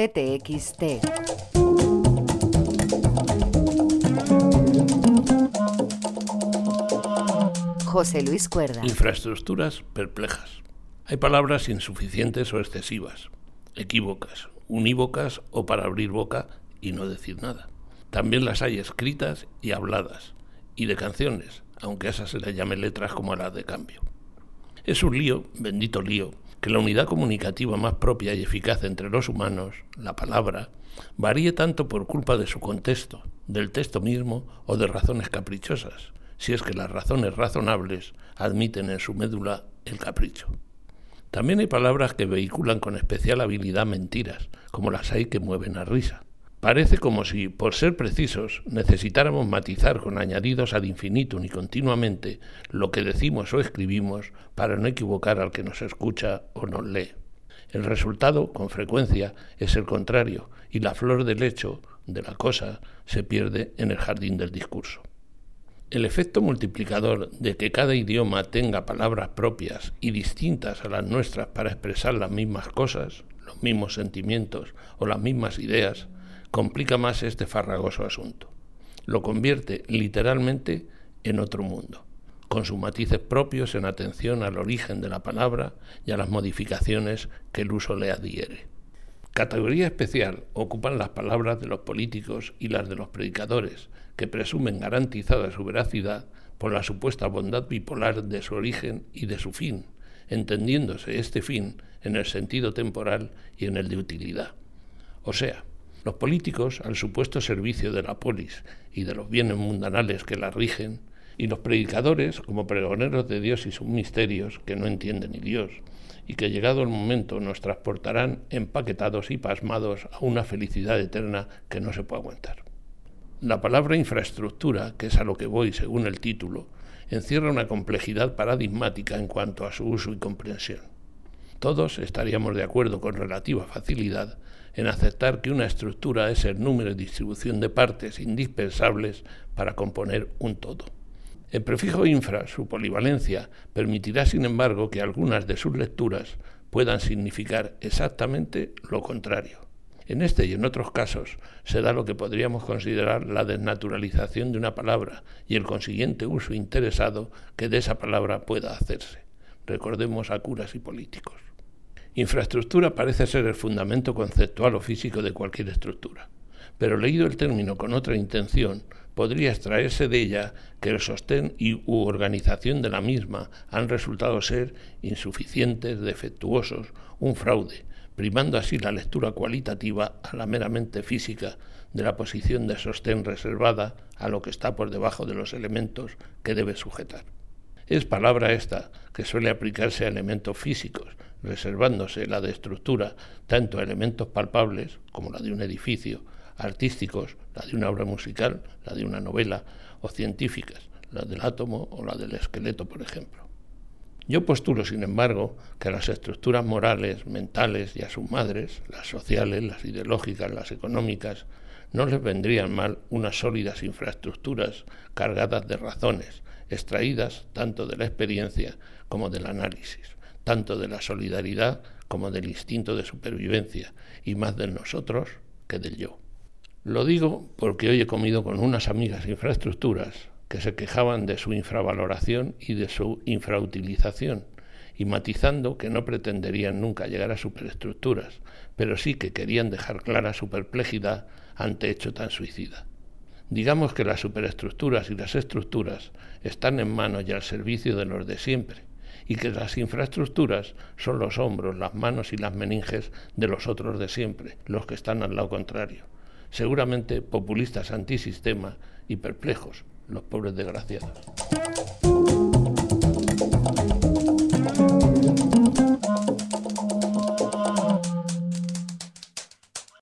CTXT. José Luis Cuerda. Infraestructuras perplejas. Hay palabras insuficientes o excesivas, equívocas, unívocas o para abrir boca y no decir nada. También las hay escritas y habladas, y de canciones, aunque a esas se les llame letras como a las de cambio. Es un lío, bendito lío, que la unidad comunicativa más propia y eficaz entre los humanos, la palabra, varíe tanto por culpa de su contexto, del texto mismo o de razones caprichosas, si es que las razones razonables admiten en su médula el capricho. También hay palabras que vehiculan con especial habilidad mentiras, como las hay que mueven a risa. Parece como si, por ser precisos, necesitáramos matizar con añadidos ad infinitum y continuamente lo que decimos o escribimos para no equivocar al que nos escucha o nos lee. El resultado, con frecuencia, es el contrario, y la flor del hecho, de la cosa, se pierde en el jardín del discurso. El efecto multiplicador de que cada idioma tenga palabras propias y distintas a las nuestras para expresar las mismas cosas, los mismos sentimientos o las mismas ideas, complica más este farragoso asunto. Lo convierte literalmente en otro mundo, con sus matices propios en atención al origen de la palabra y a las modificaciones que el uso le adhiere. Categoría especial ocupan las palabras de los políticos y las de los predicadores, que presumen garantizada su veracidad por la supuesta bondad bipolar de su origen y de su fin, entendiéndose este fin en el sentido temporal y en el de utilidad. O sea, los políticos al supuesto servicio de la polis y de los bienes mundanales que la rigen, y los predicadores como pregoneros de Dios y sus misterios que no entienden ni Dios, y que llegado el momento nos transportarán empaquetados y pasmados a una felicidad eterna que no se puede aguantar. La palabra infraestructura, que es a lo que voy según el título, encierra una complejidad paradigmática en cuanto a su uso y comprensión. Todos estaríamos de acuerdo con relativa facilidad en aceptar que una estructura es el número y distribución de partes indispensables para componer un todo. El prefijo infra, su polivalencia, permitirá, sin embargo, que algunas de sus lecturas puedan significar exactamente lo contrario. En este y en otros casos se da lo que podríamos considerar la desnaturalización de una palabra y el consiguiente uso interesado que de esa palabra pueda hacerse. Recordemos a curas y políticos. Infraestructura parece ser el fundamento conceptual o físico de cualquier estructura, pero leído el término con otra intención, podría extraerse de ella que el sostén y u organización de la misma han resultado ser insuficientes, defectuosos, un fraude, primando así la lectura cualitativa a la meramente física de la posición de sostén reservada a lo que está por debajo de los elementos que debe sujetar. Es palabra esta que suele aplicarse a elementos físicos, reservándose la de estructura tanto a elementos palpables, como la de un edificio, artísticos, la de una obra musical, la de una novela, o científicas, la del átomo o la del esqueleto, por ejemplo. Yo postulo, sin embargo, que las estructuras morales, mentales y a sus madres, las sociales, las ideológicas, las económicas, no les vendrían mal unas sólidas infraestructuras cargadas de razones, extraídas tanto de la experiencia como del análisis, tanto de la solidaridad como del instinto de supervivencia, y más del nosotros que del yo. Lo digo porque hoy he comido con unas amigas infraestructuras que se quejaban de su infravaloración y de su infrautilización, y matizando que no pretenderían nunca llegar a superestructuras, pero sí que querían dejar clara su perplejidad ante hecho tan suicida. Digamos que las superestructuras y las estructuras están en manos y al servicio de los de siempre, y que las infraestructuras son los hombros, las manos y las meninges de los otros de siempre, los que están al lado contrario, seguramente populistas antisistema y perplejos, los pobres desgraciados.